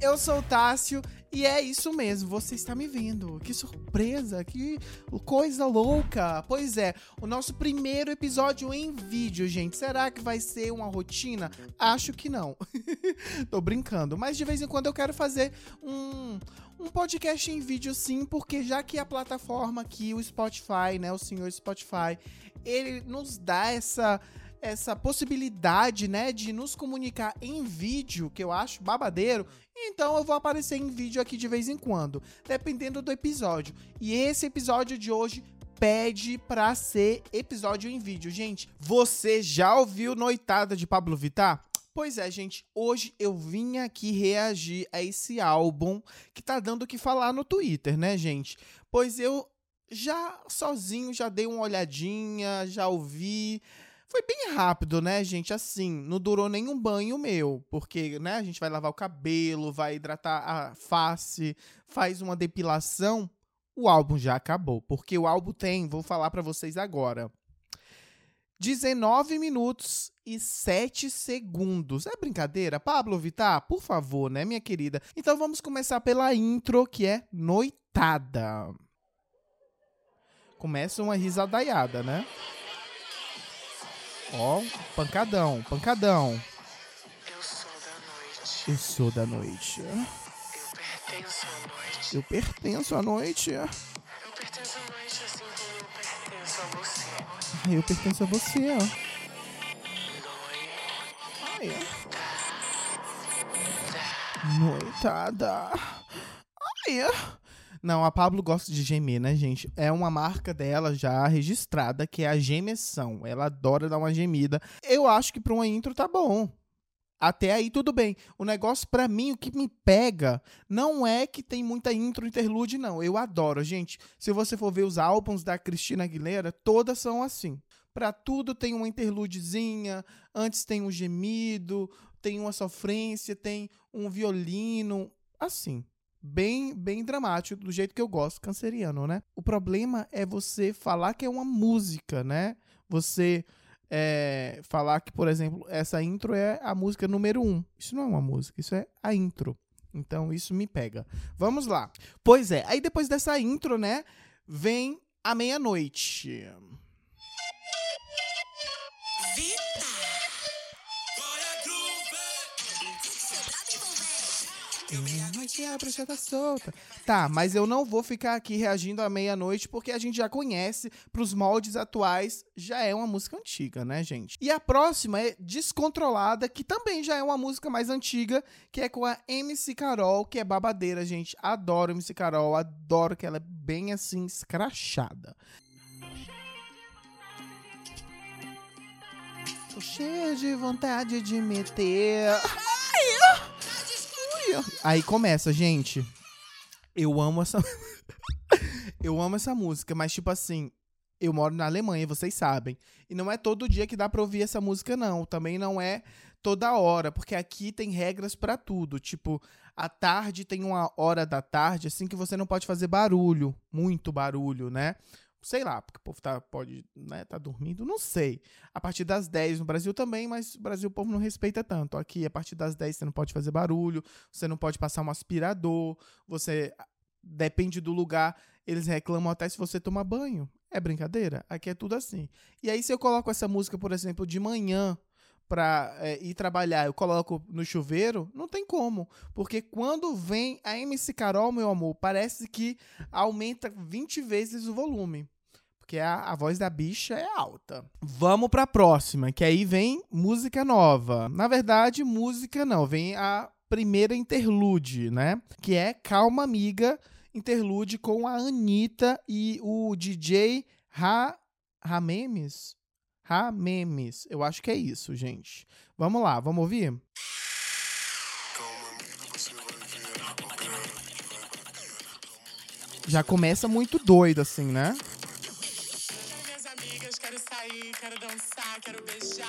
eu sou o Tássio e é isso mesmo, você está me vendo. Que surpresa, que coisa louca. Pois é, o nosso primeiro episódio em vídeo, gente. Será que vai ser uma rotina? Acho que não. Tô brincando, mas de vez em quando eu quero fazer um um podcast em vídeo sim, porque já que a plataforma aqui, o Spotify, né, o senhor Spotify, ele nos dá essa essa possibilidade, né, de nos comunicar em vídeo, que eu acho babadeiro, então eu vou aparecer em vídeo aqui de vez em quando, dependendo do episódio. E esse episódio de hoje pede pra ser episódio em vídeo. Gente, você já ouviu Noitada de Pablo Vittar? Pois é, gente, hoje eu vim aqui reagir a esse álbum que tá dando o que falar no Twitter, né, gente? Pois eu já sozinho já dei uma olhadinha, já ouvi, foi bem rápido, né, gente? Assim, não durou nenhum banho meu, porque, né, a gente vai lavar o cabelo, vai hidratar a face, faz uma depilação. O álbum já acabou, porque o álbum tem, vou falar para vocês agora. 19 minutos e 7 segundos. É brincadeira? Pablo Vittar, por favor, né, minha querida? Então vamos começar pela intro, que é Noitada. Começa uma risadaiada, né? Ó, pancadão, pancadão. Eu sou da noite. Eu sou da noite. Eu pertenço à noite. Eu pertenço à noite. Eu pertenço à noite assim como eu pertenço a você. Ai, eu pertenço a você, ó. Noi. Ai, noitada. Ai. Não, a Pablo gosta de gemer, né, gente? É uma marca dela já registrada, que é a gemeção. Ela adora dar uma gemida. Eu acho que pra uma intro tá bom. Até aí tudo bem. O negócio para mim, o que me pega, não é que tem muita intro interlude, não. Eu adoro, gente. Se você for ver os álbuns da Cristina Aguilera, todas são assim. Para tudo tem uma interludezinha, antes tem um gemido, tem uma sofrência, tem um violino, assim bem, bem dramático, do jeito que eu gosto, canceriano, né? O problema é você falar que é uma música, né? Você é, falar que, por exemplo, essa intro é a música número um. Isso não é uma música, isso é a intro. Então isso me pega. Vamos lá. Pois é, aí depois dessa intro, né, vem a meia-noite. Meia-noite a bruxa tá solta. Tá, mas eu não vou ficar aqui reagindo à meia-noite porque a gente já conhece, pros moldes atuais, já é uma música antiga, né, gente? E a próxima é Descontrolada, que também já é uma música mais antiga, que é com a MC Carol, que é babadeira, gente. Adoro MC Carol, adoro que ela é bem assim, escrachada. Tô cheia de vontade de meter. Aí começa, gente. Eu amo essa. eu amo essa música, mas tipo assim, eu moro na Alemanha, vocês sabem. E não é todo dia que dá pra ouvir essa música, não. Também não é toda hora, porque aqui tem regras para tudo. Tipo, à tarde tem uma hora da tarde, assim, que você não pode fazer barulho, muito barulho, né? Sei lá, porque o povo tá, pode, né, tá dormindo, não sei. A partir das 10 no Brasil também, mas no Brasil o povo não respeita tanto. Aqui, a partir das 10 você não pode fazer barulho, você não pode passar um aspirador, você depende do lugar, eles reclamam até se você toma banho. É brincadeira? Aqui é tudo assim. E aí se eu coloco essa música, por exemplo, de manhã, para é, ir trabalhar, eu coloco no chuveiro, não tem como. Porque quando vem a MC Carol, meu amor, parece que aumenta 20 vezes o volume. Porque a, a voz da bicha é alta. Vamos pra próxima, que aí vem música nova. Na verdade, música não, vem a primeira interlude, né? Que é Calma Amiga, interlude com a Anitta e o DJ Ra Ramemes. Ramemes. Eu acho que é isso, gente. Vamos lá, vamos ouvir? Já começa muito doido, assim, né?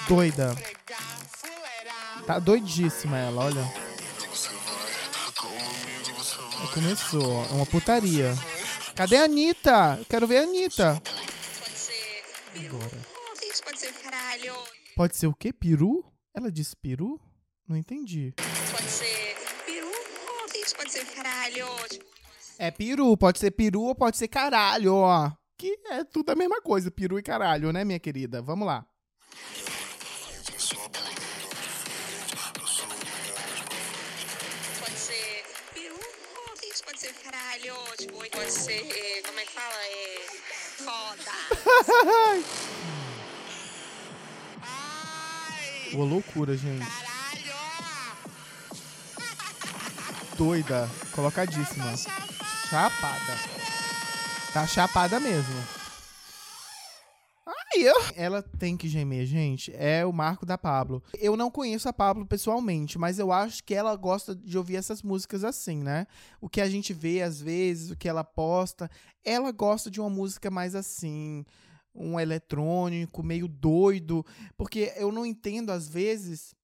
Doida. Tá doidíssima ela, olha. Começou, é uma putaria. Cadê a Anitta? Eu quero ver a Anitta. Agora. Pode ser o quê? Peru? Ela disse peru? Não entendi. Pode ser peru ou pode ser caralho. É peru, pode ser peru ou pode ser caralho, ó. Que é tudo a mesma coisa, peru e caralho, né, minha querida? Vamos lá. Pode ser peru ou pode ser caralho. Tipo, pode ser, é, como é que fala? É foda. Uma loucura, gente. Doida, colocadíssima. Chapada. Tá chapada mesmo. Ai, eu... Ela tem que gemer, gente. É o marco da Pablo. Eu não conheço a Pablo pessoalmente, mas eu acho que ela gosta de ouvir essas músicas assim, né? O que a gente vê às vezes, o que ela posta. Ela gosta de uma música mais assim. Um eletrônico, meio doido. Porque eu não entendo, às vezes,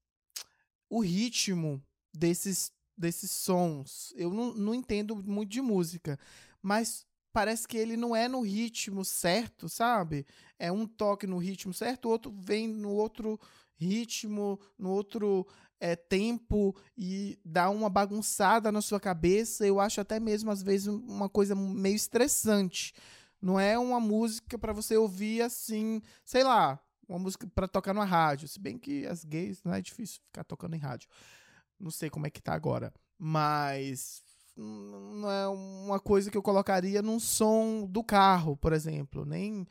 o ritmo desses, desses sons. Eu não, não entendo muito de música. Mas parece que ele não é no ritmo certo, sabe? É um toque no ritmo certo, o outro vem no outro ritmo, no outro é, tempo e dá uma bagunçada na sua cabeça. Eu acho até mesmo, às vezes, uma coisa meio estressante. Não é uma música para você ouvir assim, sei lá, uma música para tocar na rádio. Se bem que as gays não é difícil ficar tocando em rádio. Não sei como é que tá agora. Mas não é uma coisa que eu colocaria num som do carro, por exemplo. Nem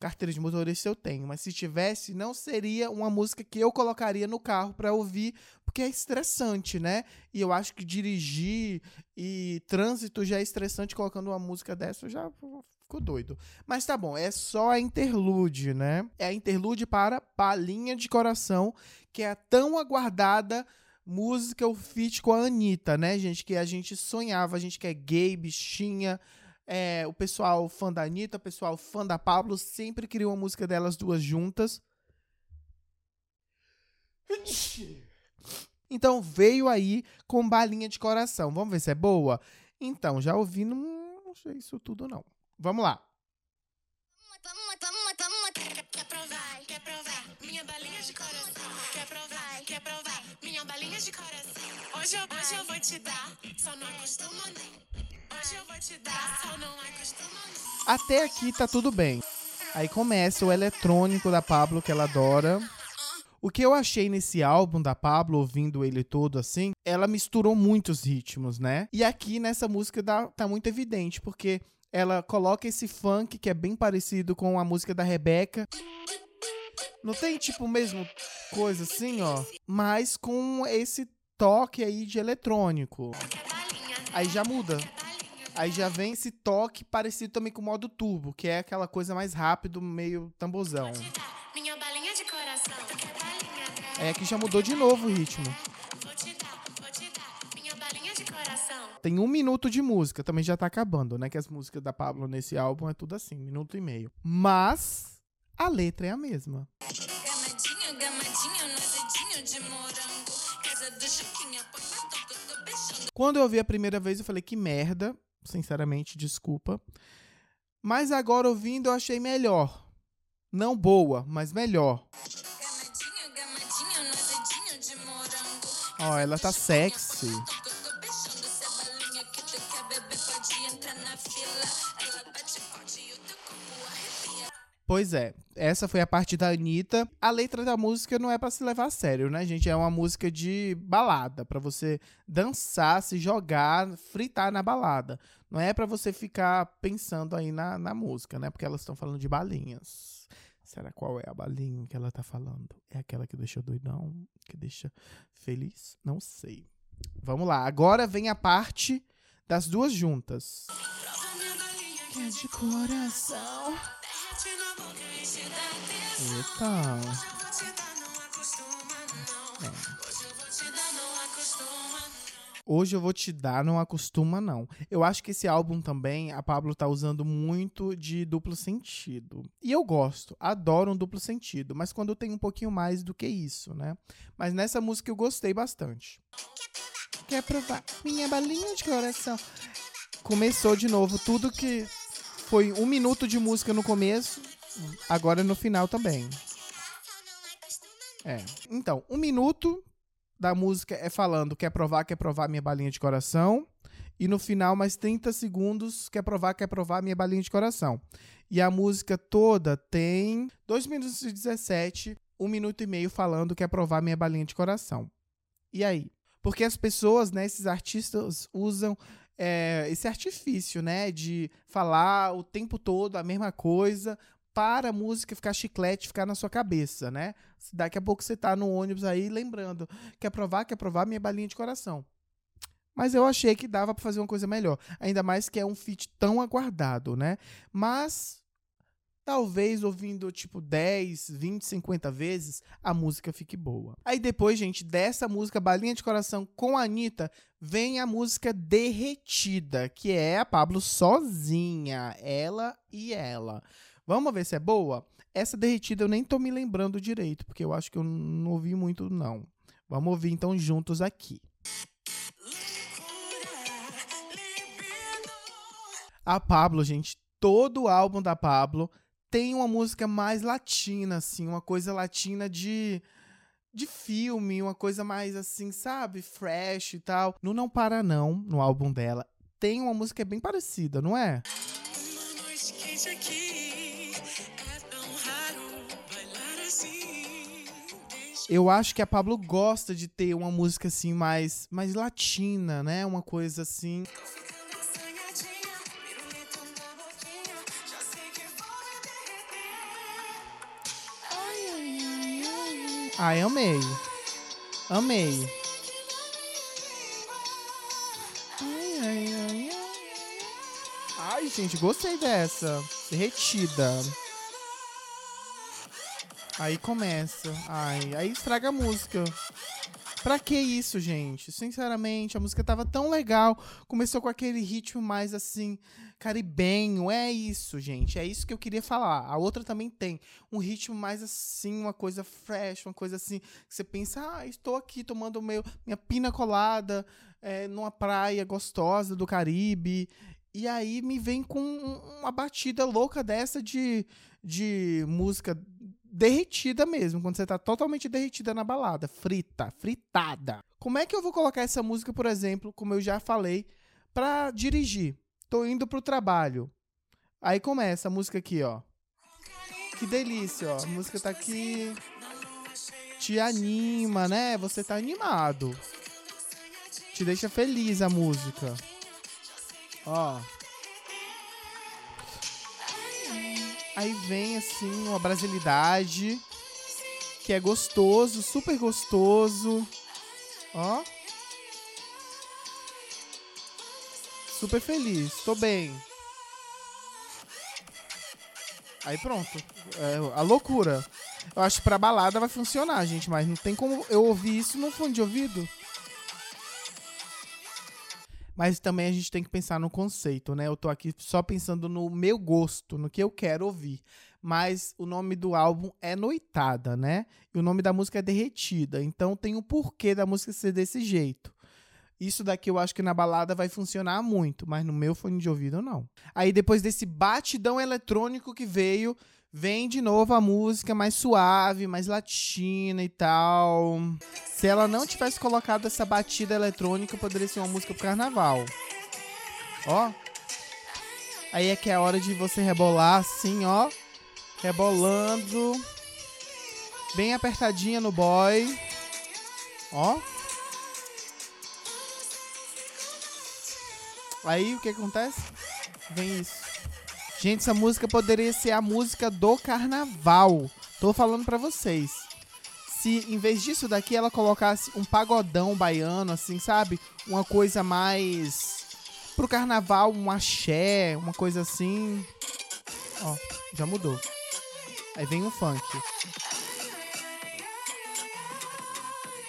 carteira de motorista eu tenho, mas se tivesse, não seria uma música que eu colocaria no carro para ouvir, porque é estressante, né? E eu acho que dirigir e trânsito já é estressante colocando uma música dessa, eu já doido. Mas tá bom, é só a interlude, né? É a interlude para Palinha de Coração, que é a tão aguardada música, o feat com a Anitta, né, gente? Que a gente sonhava, a gente que é gay, bichinha, é, o pessoal fã da Anitta, o pessoal fã da Pablo, sempre queria uma música delas duas juntas. Então veio aí com balinha de coração. Vamos ver se é boa? Então, já ouvi, não sei isso tudo não. Vamos lá. Hoje eu, hoje eu vou te dar, só não. Hoje eu vou te dar, só não. Até aqui tá tudo bem. Aí começa o eletrônico da Pablo que ela adora. O que eu achei nesse álbum da Pablo, ouvindo ele todo assim, ela misturou muitos ritmos, né? E aqui nessa música dá, tá muito evidente, porque ela coloca esse funk que é bem parecido com a música da Rebeca. Não tem tipo mesmo coisa assim, ó, mas com esse toque aí de eletrônico. Aí já muda. Aí já vem esse toque parecido também com o modo turbo, que é aquela coisa mais rápido, meio tambozão. Aí aqui já mudou de novo o ritmo. Tem um minuto de música, também já tá acabando, né? Que as músicas da Pablo nesse álbum é tudo assim, minuto e meio. Mas a letra é a mesma. Gamadinho, gamadinho, de morango. Casa do Chiquinha, põe batuca, tô beijando. Quando eu ouvi a primeira vez, eu falei que merda. Sinceramente, desculpa. Mas agora ouvindo, eu achei melhor. Não boa, mas melhor. Ó, ela tá sexy. Pois é, essa foi a parte da Anitta. A letra da música não é pra se levar a sério, né, gente? É uma música de balada, pra você dançar, se jogar, fritar na balada. Não é pra você ficar pensando aí na, na música, né? Porque elas estão falando de balinhas. Será qual é a balinha que ela tá falando? É aquela que deixa doidão? Que deixa feliz? Não sei. Vamos lá, agora vem a parte das duas juntas. É de coração. Eita. Hoje eu vou te dar, não acostuma não. Hoje eu vou te dar, não acostuma não. Hoje eu vou te dar, não acostuma não. Eu acho que esse álbum também, a Pablo tá usando muito de duplo sentido. E eu gosto, adoro um duplo sentido, mas quando tem um pouquinho mais do que isso, né? Mas nessa música eu gostei bastante. Quer provar? Minha balinha de coração. Começou de novo, tudo que foi um minuto de música no começo, agora no final também. É. Então, um minuto da música é falando quer provar, quer provar minha balinha de coração. E no final, mais 30 segundos, quer provar, quer provar, minha balinha de coração. E a música toda tem 2 minutos e 17, 1 minuto e meio falando quer provar minha balinha de coração. E aí? Porque as pessoas, né, esses artistas usam é, esse artifício, né, de falar o tempo todo a mesma coisa para a música ficar chiclete, ficar na sua cabeça, né? Daqui a pouco você tá no ônibus aí lembrando, quer provar, quer provar minha balinha de coração. Mas eu achei que dava para fazer uma coisa melhor, ainda mais que é um feat tão aguardado, né? Mas talvez ouvindo tipo 10, 20, 50 vezes, a música fique boa. Aí depois, gente, dessa música Balinha de Coração com a Anitta, vem a música Derretida, que é a Pablo sozinha, ela e ela. Vamos ver se é boa? Essa derretida eu nem tô me lembrando direito, porque eu acho que eu não ouvi muito, não. Vamos ouvir então juntos aqui. A Pablo, gente, todo o álbum da Pablo tem uma música mais latina, assim, uma coisa latina de de filme, uma coisa mais assim, sabe, fresh e tal. No Não Para Não, no álbum dela, tem uma música bem parecida, não é? É Eu acho que a Pablo gosta de ter uma música assim mais mais latina, né? Uma coisa assim. Ai, amei. Amei. Ai, ai, ai, ai. Ai, gente, gostei dessa. Derretida. Aí começa. Ai, aí estraga a música. Pra que isso, gente? Sinceramente, a música tava tão legal. Começou com aquele ritmo mais assim, caribenho. É isso, gente. É isso que eu queria falar. A outra também tem um ritmo mais assim, uma coisa fresh, uma coisa assim, que você pensa, ah, estou aqui tomando meu, minha pina colada é, numa praia gostosa do Caribe. E aí me vem com um- uma batida louca dessa de, de música derretida mesmo, quando você tá totalmente derretida na balada, frita, fritada. Como é que eu vou colocar essa música, por exemplo, como eu já falei, pra dirigir? Tô indo pro trabalho. Aí começa a música aqui, ó. Que delícia, ó. A música tá aqui. Te anima, né? Você tá animado. Te deixa feliz a música. Ó. Aí vem assim uma brasilidade que é gostoso, super gostoso. Ó. Super feliz, tô bem. Aí pronto. É, a loucura. Eu acho que pra balada vai funcionar, gente, mas não tem como eu ouvir isso no fone de ouvido. Mas também a gente tem que pensar no conceito, né? Eu tô aqui só pensando no meu gosto, no que eu quero ouvir. Mas o nome do álbum é Noitada, né? E o nome da música é Derretida. Então tem um porquê da música ser desse jeito. Isso daqui eu acho que na balada vai funcionar muito, mas no meu fone de ouvido não. Aí depois desse batidão eletrônico que veio, vem de novo a música mais suave, mais latina e tal. Se ela não tivesse colocado essa batida eletrônica, poderia ser uma música pro carnaval. Ó. Aí é que é a hora de você rebolar assim, ó. Rebolando. Bem apertadinha no boy. Ó. Aí o que acontece? Vem isso. Gente, essa música poderia ser a música do carnaval. Tô falando pra vocês. Se em vez disso daqui ela colocasse um pagodão baiano, assim, sabe? Uma coisa mais pro carnaval, um axé, uma coisa assim. Ó, já mudou. Aí vem o funk.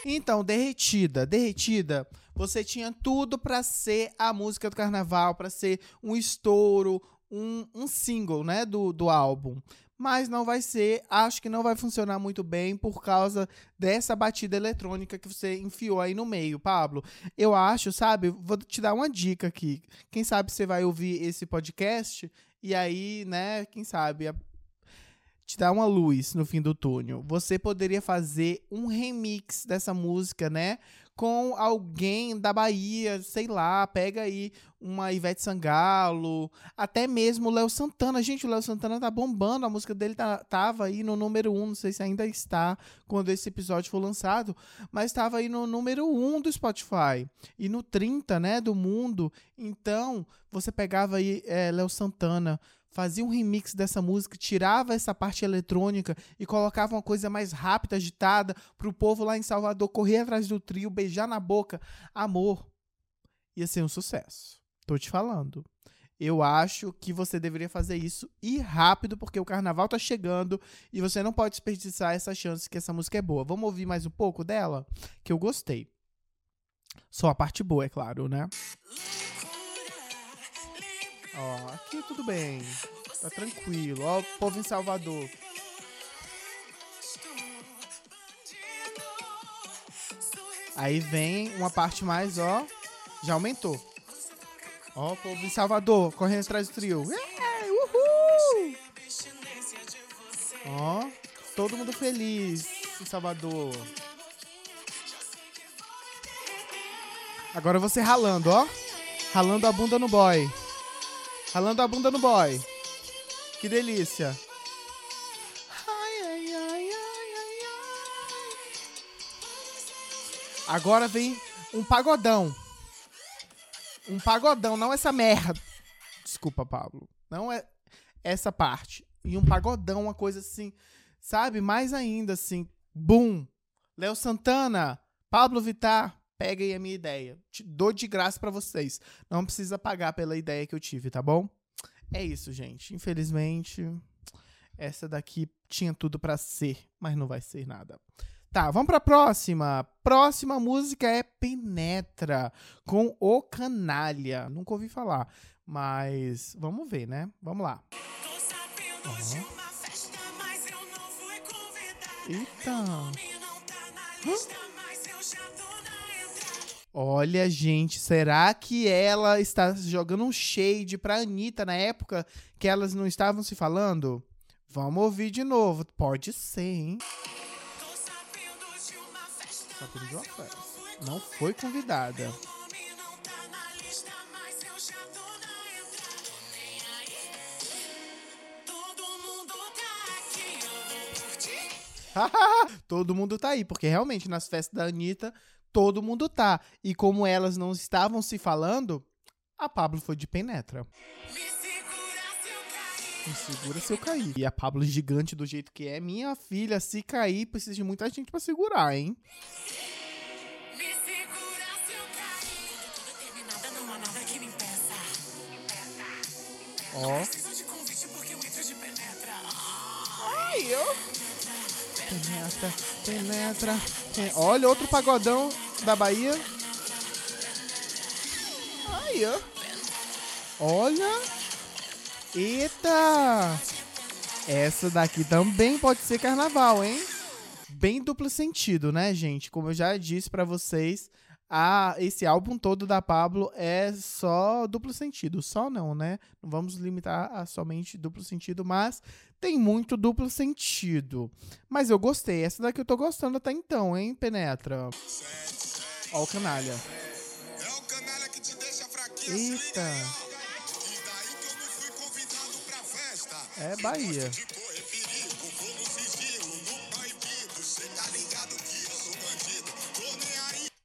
Então, derretida, derretida. Você tinha tudo pra ser a música do carnaval, pra ser um estouro, um, um single, né, do, do álbum. Mas não vai ser, acho que não vai funcionar muito bem por causa dessa batida eletrônica que você enfiou aí no meio, Pablo. Eu acho, sabe, vou te dar uma dica aqui. Quem sabe você vai ouvir esse podcast e aí, né, quem sabe te dar uma luz no fim do túnel. Você poderia fazer um remix dessa música, né? Com alguém da Bahia, sei lá, pega aí uma Ivete Sangalo, até mesmo o Léo Santana. Gente, o Léo Santana tá bombando, a música dele tá, tava aí no número 1, um, não sei se ainda está quando esse episódio for lançado, mas estava aí no número 1 um do Spotify e no 30, né, do mundo. Então, você pegava aí é, Léo Santana, fazia um remix dessa música, tirava essa parte eletrônica e colocava uma coisa mais rápida, agitada, pro povo lá em Salvador correr atrás do trio, beijar na boca. Amor, ia ser um sucesso. Tô te falando. Eu acho que você deveria fazer isso e rápido, porque o carnaval tá chegando e você não pode desperdiçar essa chance que essa música é boa. Vamos ouvir mais um pouco dela? Que eu gostei. Só a parte boa, é claro, né? Ó, aqui tudo bem. Tá tranquilo. Ó, o povo em Salvador. Aí vem uma parte mais, ó. Já aumentou. Ó, o povo em Salvador, correndo atrás do trio. É, uhul! Ó, todo mundo feliz em Salvador. Agora você ralando, ó. Ralando a bunda no boy. Ralando a bunda no boy. Que delícia. Agora vem um pagodão. Um pagodão, não essa merda. Desculpa, Pablo. Não é essa parte. E um pagodão, uma coisa assim, sabe? Mais ainda, assim. Bum! Léo Santana, Pablo Vittar, pega aí a minha ideia. Te dou de graça para vocês. Não precisa pagar pela ideia que eu tive, tá bom? É isso, gente. Infelizmente, essa daqui tinha tudo para ser, mas não vai ser nada. Tá, vamos pra próxima. Próxima música é Penetra, com O Canalha. Nunca ouvi falar, mas vamos ver, né? Vamos lá. Uhum. Eita. Olha, gente, será que ela está jogando um shade pra Anitta na época que elas não estavam se falando? Vamos ouvir de novo. Pode ser, hein? Sabendo de uma festa. Não foi convidada. todo mundo tá aí, porque realmente nas festas da Anitta, todo mundo tá. E como elas não estavam se falando, a Pablo foi de penetra. Me segura se eu cair. E a Pablo gigante do jeito que é, minha filha, se cair, precisa de muita gente para segurar, hein? Ó. Ai, ó. Penetra, penetra. Olha, outro pagodão da Bahia. Aí, ó. Olha. Eita! Essa daqui também pode ser carnaval, hein? Bem duplo sentido, né, gente? Como eu já disse para vocês, a, esse álbum todo da Pablo é só duplo sentido. Só não, né? Não vamos limitar a somente duplo sentido, mas tem muito duplo sentido. Mas eu gostei. Essa daqui eu tô gostando até então, hein, Penetra? Ó o canalha. Eita. É Bahia.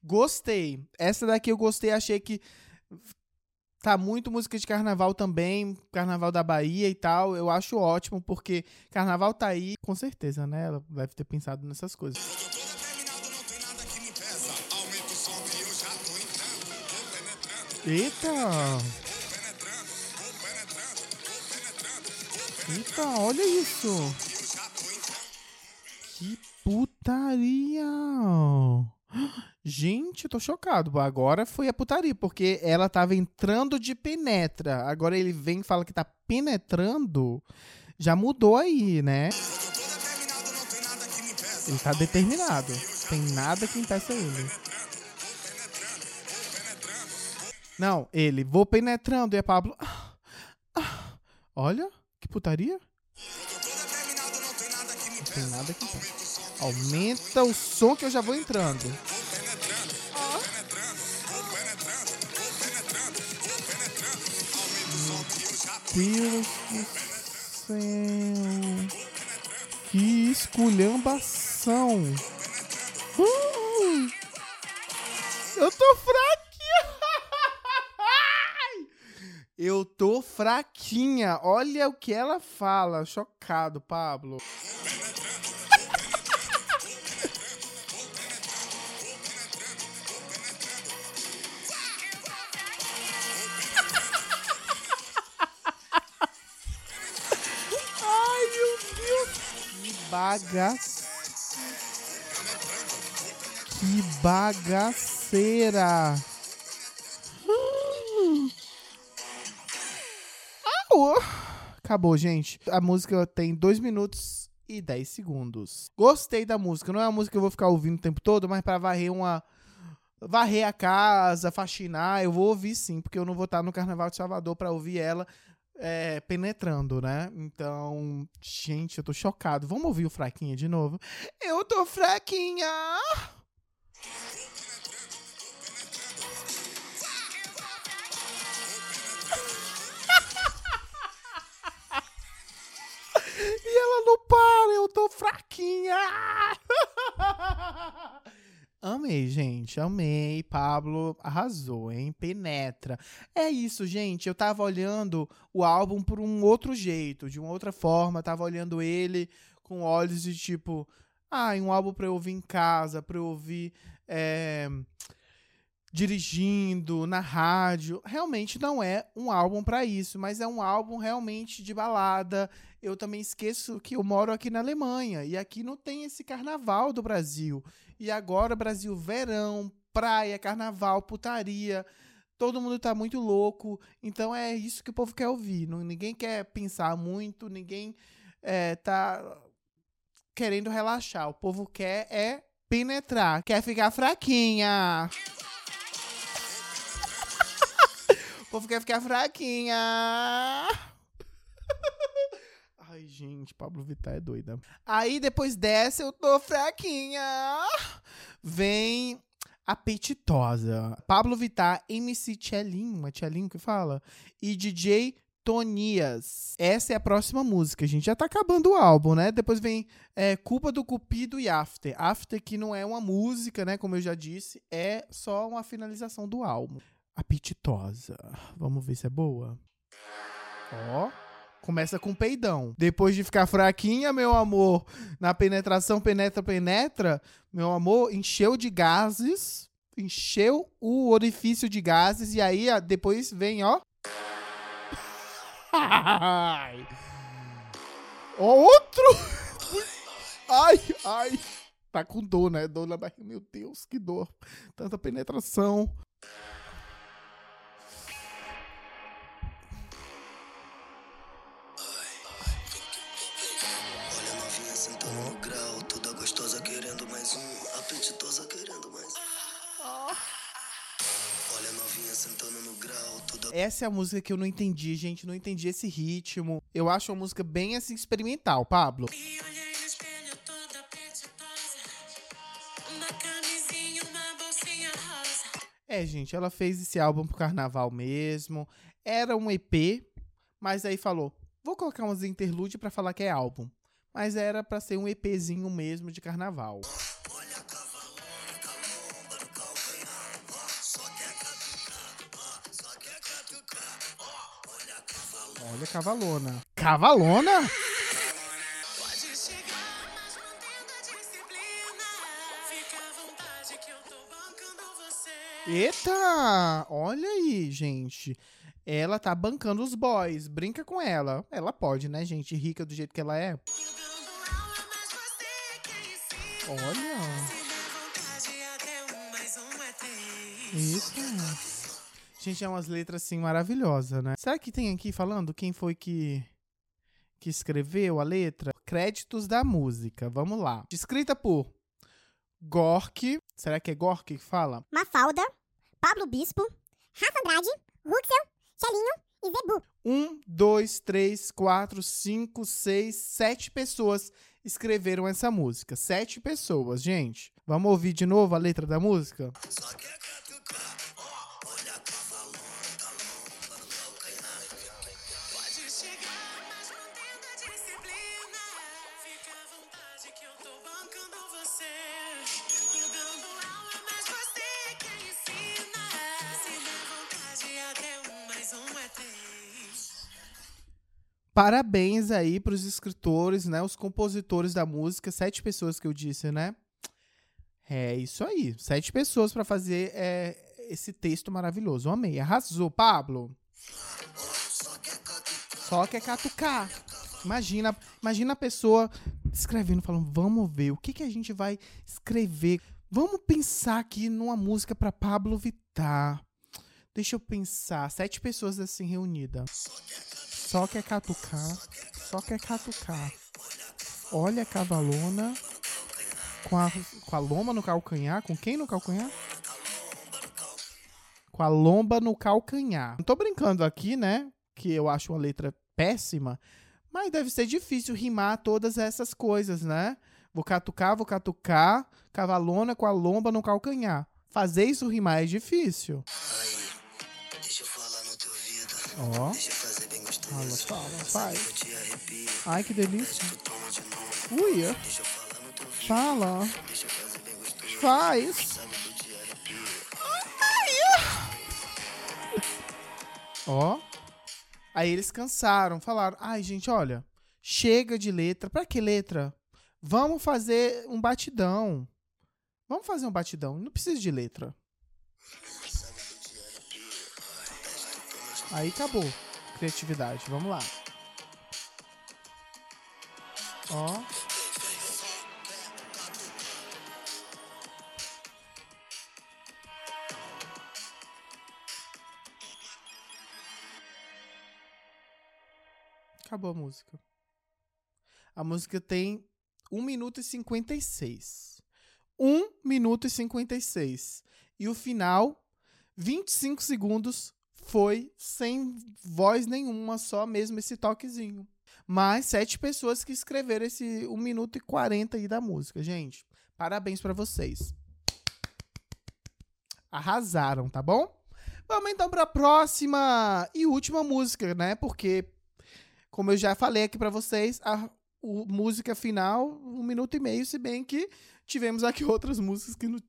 Gostei. Essa daqui eu gostei, achei que tá muito música de carnaval também, carnaval da Bahia e tal. Eu acho ótimo, porque carnaval tá aí, com certeza, né? Ela deve ter pensado nessas coisas. Eita! Eita, olha isso! Que putaria! Gente, eu tô chocado. Agora foi a putaria, porque ela tava entrando de penetra. Agora ele vem e fala que tá penetrando. Já mudou aí, né? Ele tá determinado. Tem nada que impeça ele. Não, ele, vou penetrando. E a Pablo. Ah, ah, olha, que putaria. Não tem nada que impeça. Aumenta o som que eu já vou entrando. Céu. Que esculhambação. Uh, eu tô fraquinha. Eu tô fraquinha. Olha o que ela fala. Chocado, Pablo. Bagaça. Que bagaceira. Acabou, gente. A música tem 2 minutos e 10 segundos. Gostei da música. Não é uma música que eu vou ficar ouvindo o tempo todo, mas pra varrer uma. Varrer a casa, faxinar, eu vou ouvir sim, porque eu não vou estar no Carnaval de Salvador pra ouvir ela é, penetrando, né? Então, gente, eu tô chocado. Vamos ouvir o Fraquinha de novo? Eu tô fraquinha! E ela não para, eu tô fraquinha! Amei, gente, amei. Pablo arrasou, hein? Penetra. É isso, gente. Eu tava olhando o álbum por um outro jeito, de uma outra forma. Tava olhando ele com olhos de tipo, ah, um álbum pra eu ouvir em casa, pra eu ouvir é, dirigindo, na rádio. Realmente não é um álbum pra isso, mas é um álbum realmente de balada. Eu também esqueço que eu moro aqui na Alemanha e aqui não tem esse carnaval do Brasil. E agora, Brasil, verão, praia, carnaval, putaria. Todo mundo tá muito louco. Então é isso que o povo quer ouvir. Não, ninguém quer pensar muito, ninguém é, tá querendo relaxar. O povo quer é penetrar, quer ficar fraquinha. Povo quer ficar fraquinha. Ai, gente, Pablo Vittar é doida. Aí depois dessa eu tô fraquinha. Vem apetitosa. Pablo Vittar, MC Tchelinho, uma Tchelinho que fala, e DJ Tonias. Essa é a próxima música, gente. Já tá acabando o álbum, né? Depois vem é, Culpa do Cupido e After. After que não é uma música, né? Como eu já disse, é só uma finalização do álbum. Apetitosa. Vamos ver se é boa. Ó. Começa com peidão. Depois de ficar fraquinha, meu amor, na penetração, penetra, penetra, meu amor, encheu de gases, encheu o orifício de gases e aí depois vem. Ó, outro! Ai, ai. Tá com dor, né? Dor na barriga. Meu Deus, que dor. Tanta penetração. Essa é a música que eu não entendi, gente. Não entendi esse ritmo. Eu acho uma música bem assim experimental, Pablo. É, gente, ela fez esse álbum pro carnaval mesmo. Era um EP, mas aí falou: vou colocar umas interlude pra falar que é álbum. Mas era pra ser um EPzinho mesmo de carnaval. Tô bancando você. Eita! Olha aí, gente. Ela tá bancando os boys. Brinca com ela. Ela pode, né, gente? Rica do jeito que ela é. Olha. Eita. Gente, é umas letras assim maravilhosas, né? Será que tem aqui falando quem foi que que escreveu a letra? Créditos da música. Vamos lá. Escrita por Gork. Será que é Gork que fala? Mafalda, Pablo Bispo, Rafa Andrade, Ruxel, Chelinho e Zebu. Um, dois, três, quatro, cinco, seis, sete pessoas escreveram essa música. Sete pessoas, gente. Vamos ouvir de novo a letra da música? só quer catucar. Parabéns aí pros escritores, né? Os compositores da música. Sete pessoas que eu disse, né? É isso aí. Sete pessoas pra fazer é, esse texto maravilhoso. Amei. Arrasou, Pablo. Só que é catucar. Imagina, imagina a pessoa escrevendo, falando, vamos ver, o que, que a gente vai escrever? Vamos pensar aqui numa música para Pablo Vittar. Deixa eu pensar. Sete pessoas assim reunidas. Só quer catucar. Só quer catucar. Olha a cavalona. Com a, com a lomba no calcanhar. Com quem no calcanhar? Com a lomba no calcanhar. Não tô brincando aqui, né? Que eu acho uma letra péssima. Mas deve ser difícil rimar todas essas coisas, né? Vou catucar, vou catucar, cavalona com a lomba no calcanhar. Fazer isso rimar é difícil. Aí, deixa eu falar no teu ouvido. Ó. Deixa eu. Fala, fala, faz. Ai, que delícia. Ui, fala. Faz. Ó. Aí eles cansaram, falaram: "Ai, gente, olha, chega de letra. Pra que letra? Vamos fazer um batidão. Vamos fazer um batidão. Não precisa de letra." Aí acabou. Criatividade. Vamos lá. Ó. Acabou a música. A música tem 1 minuto e 56. 1 minuto e 56. E o final, 25 segundos, foi sem voz nenhuma, só mesmo esse toquezinho. Mas sete pessoas que escreveram esse 1 minuto e 40 aí da música, gente. Parabéns pra vocês. Arrasaram, tá bom? Vamos então pra próxima e última música, né? Porque como eu já falei aqui pra vocês, a o- música final, um minuto e meio, se bem que tivemos aqui outras músicas que, no-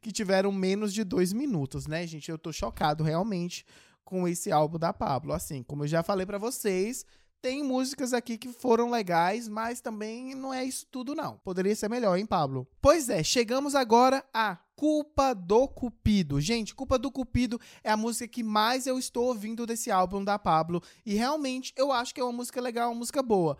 que tiveram menos de dois minutos, né, gente? Eu tô chocado realmente com esse álbum da Pablo. Assim, como eu já falei pra vocês, tem músicas aqui que foram legais, mas também não é isso tudo, não. Poderia ser melhor, hein, Pablo? Pois é, chegamos agora a Culpa do Cupido. Gente, Culpa do Cupido é a música que mais eu estou ouvindo desse álbum da Pablo. E realmente eu acho que é uma música legal, uma música boa.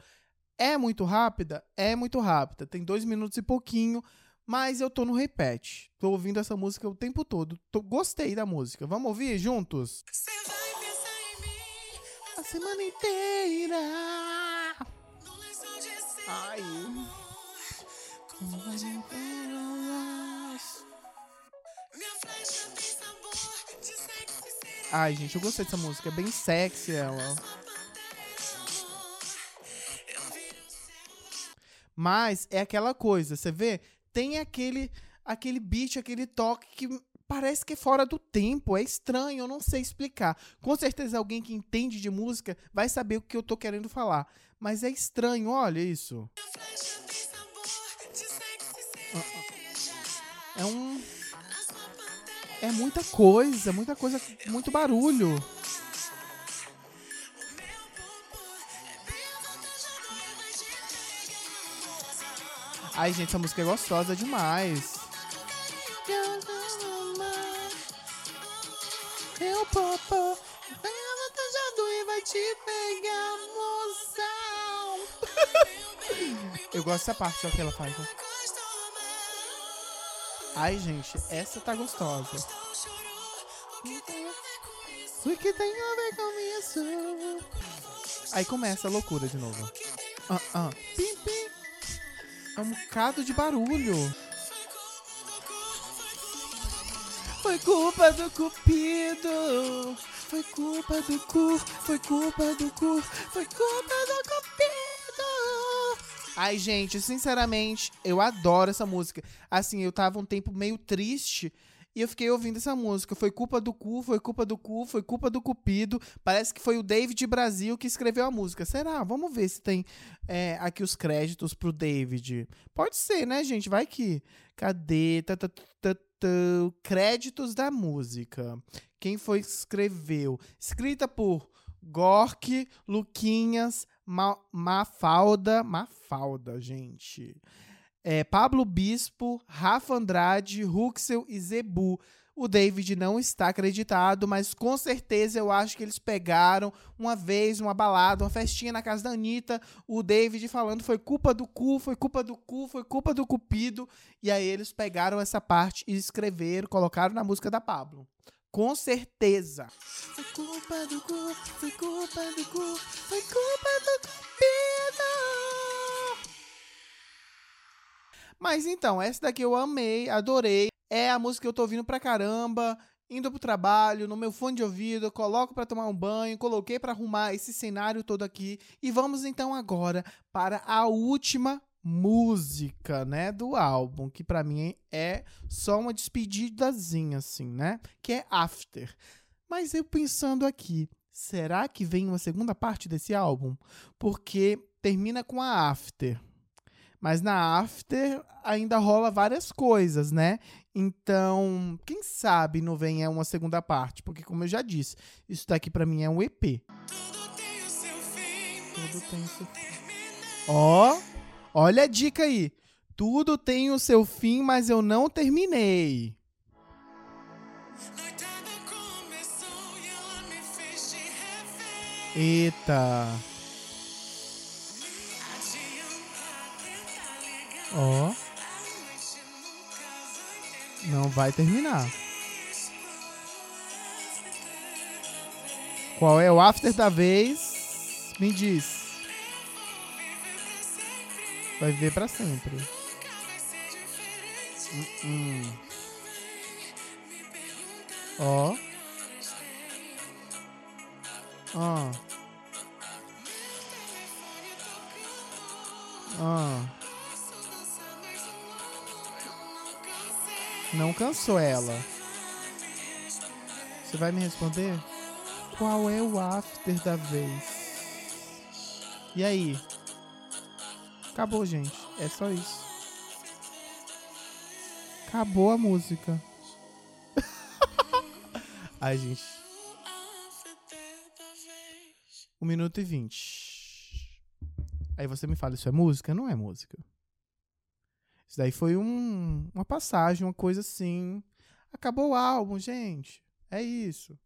É muito rápida? É muito rápida. Tem dois minutos e pouquinho, mas eu tô no repete. Tô ouvindo essa música o tempo todo. Tô, gostei da música. Vamos ouvir juntos? Cê vai pensar em mim A semana inteira. cima. Ai. Minha flecha tem sabor de sexo e serena. Ai, gente, eu gostei dessa música. É bem sexy ela. Mas é aquela coisa, você vê? Tem aquele aquele beat, aquele toque que parece que é fora do tempo, é estranho, eu não sei explicar. Com certeza alguém que entende de música vai saber o que eu tô querendo falar, mas é estranho, olha isso. É um é muita coisa, muita coisa, muito barulho. Ai, gente, essa música é gostosa demais. Bem avantajado e vai te pegar, moção. Eu gosto dessa parte só que ela faz. mar, Ai, gente, essa tá gostosa. O que tem a ver com isso? O que tem a ver com isso? Aí começa a loucura de novo. Ah, ah. Pim, pim. É um bocado de barulho. Foi culpa do cupido. Foi culpa do cu. Foi culpa do cu. Foi culpa do cupido. Ai, gente, sinceramente, eu adoro essa música. Assim, eu tava um tempo meio triste e eu fiquei ouvindo essa música. Foi culpa do cu, foi culpa do cu, foi culpa do cupido. Parece que foi o David Brasil que escreveu a música. Será? Vamos ver se tem é, aqui os créditos pro David. Pode ser, né, gente? Vai que. Cadê? Tá, tá, tá. Créditos da música. Quem foi que escreveu? Escrita por Gork, Luquinhas, Ma Mafalda. Mafalda, gente. É, Pablo Bispo, Rafa Andrade, Ruxel e Zebu. O David não está acreditado, mas com certeza eu acho que eles pegaram uma vez uma balada, uma festinha na casa da Anitta. O David falando foi culpa do cu, foi culpa do cu, foi culpa do cupido. E aí eles pegaram essa parte e escreveram, colocaram na música da Pablo. Com certeza. Foi culpa do cu, foi culpa do cu, foi culpa do cupido. Mas então, essa daqui eu amei, adorei. É a música que eu tô ouvindo pra caramba, indo pro trabalho, no meu fone de ouvido, coloco para tomar um banho, coloquei para arrumar esse cenário todo aqui. E vamos então agora para a última música, né, do álbum, que para mim é só uma despedidazinha assim, né? Que é After. Mas eu pensando aqui, será que vem uma segunda parte desse álbum? Porque termina com a After. Mas na After ainda rola várias coisas, né? Então, quem sabe não venha uma segunda parte, porque como eu já disse, isso daqui para mim é um EP. Tudo tem o seu fim, Tudo mas tem eu o seu não terminei. Ó, olha a dica aí. Tudo tem o seu fim, mas eu não terminei. Noitada Ó, terminar. não vai terminar. Qual é o after da vez? Me diz. Vai viver pra sempre. Hum. Ó. Ó. Ó. Não cansou ela. Você vai me responder? Qual é o after da vez? E aí? Acabou, gente. É só isso. Acabou a música. Ai, gente. Um minuto e vinte. Aí você me fala, isso é música? Não é música. Isso daí foi um, uma passagem, uma coisa assim. Acabou o álbum, gente. É isso.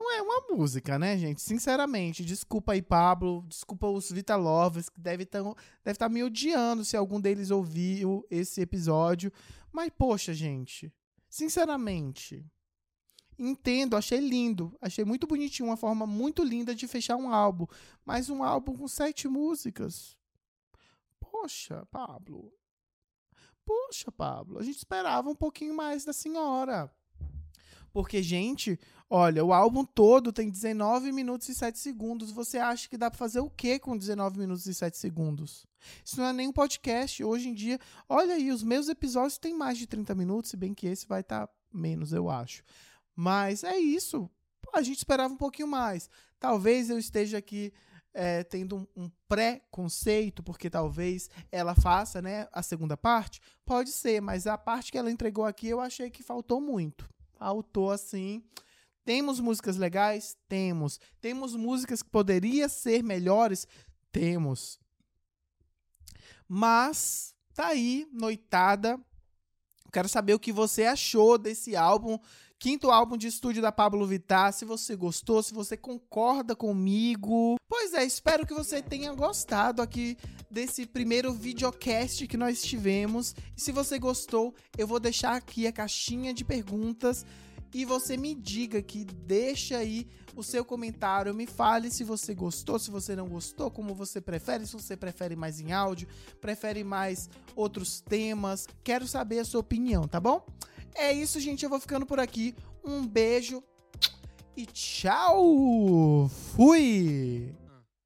Não é uma música, né, gente? Sinceramente, desculpa aí, Pablo. Desculpa os Vita Lovers, que devem estar deve tá me odiando se algum deles ouviu esse episódio. Mas, poxa, gente. Sinceramente. Entendo, achei lindo. Achei muito bonitinho, uma forma muito linda de fechar um álbum. Mas um álbum com sete músicas. Poxa, Pablo. Poxa, Pablo. A gente esperava um pouquinho mais da senhora. Porque, gente, olha, o álbum todo tem 19 minutos e 7 segundos. Você acha que dá pra fazer o quê com 19 minutos e 7 segundos? Isso não é nem um podcast. Hoje em dia, olha aí, os meus episódios têm mais de 30 minutos, se bem que esse vai estar menos, eu acho. Mas é isso. A gente esperava um pouquinho mais. Talvez eu esteja aqui é, tendo um, um pré-conceito, porque talvez ela faça né, a segunda parte. Pode ser, mas a parte que ela entregou aqui eu achei que faltou muito. Faltou assim. Temos músicas legais? Temos. Temos músicas que poderiam ser melhores? Temos. Mas tá aí, noitada. Quero saber o que você achou desse álbum, quinto álbum de estúdio da Pablo Vittar. Se você gostou, se você concorda comigo. Pois é, espero que você tenha gostado aqui desse primeiro videocast que nós tivemos. E se você gostou, eu vou deixar aqui a caixinha de perguntas e você me diga que deixa aí o seu comentário, me fale se você gostou, se você não gostou, como você prefere, se você prefere mais em áudio, prefere mais outros temas. Quero saber a sua opinião, tá bom? É isso, gente, eu vou ficando por aqui. Um beijo e tchau. Fui.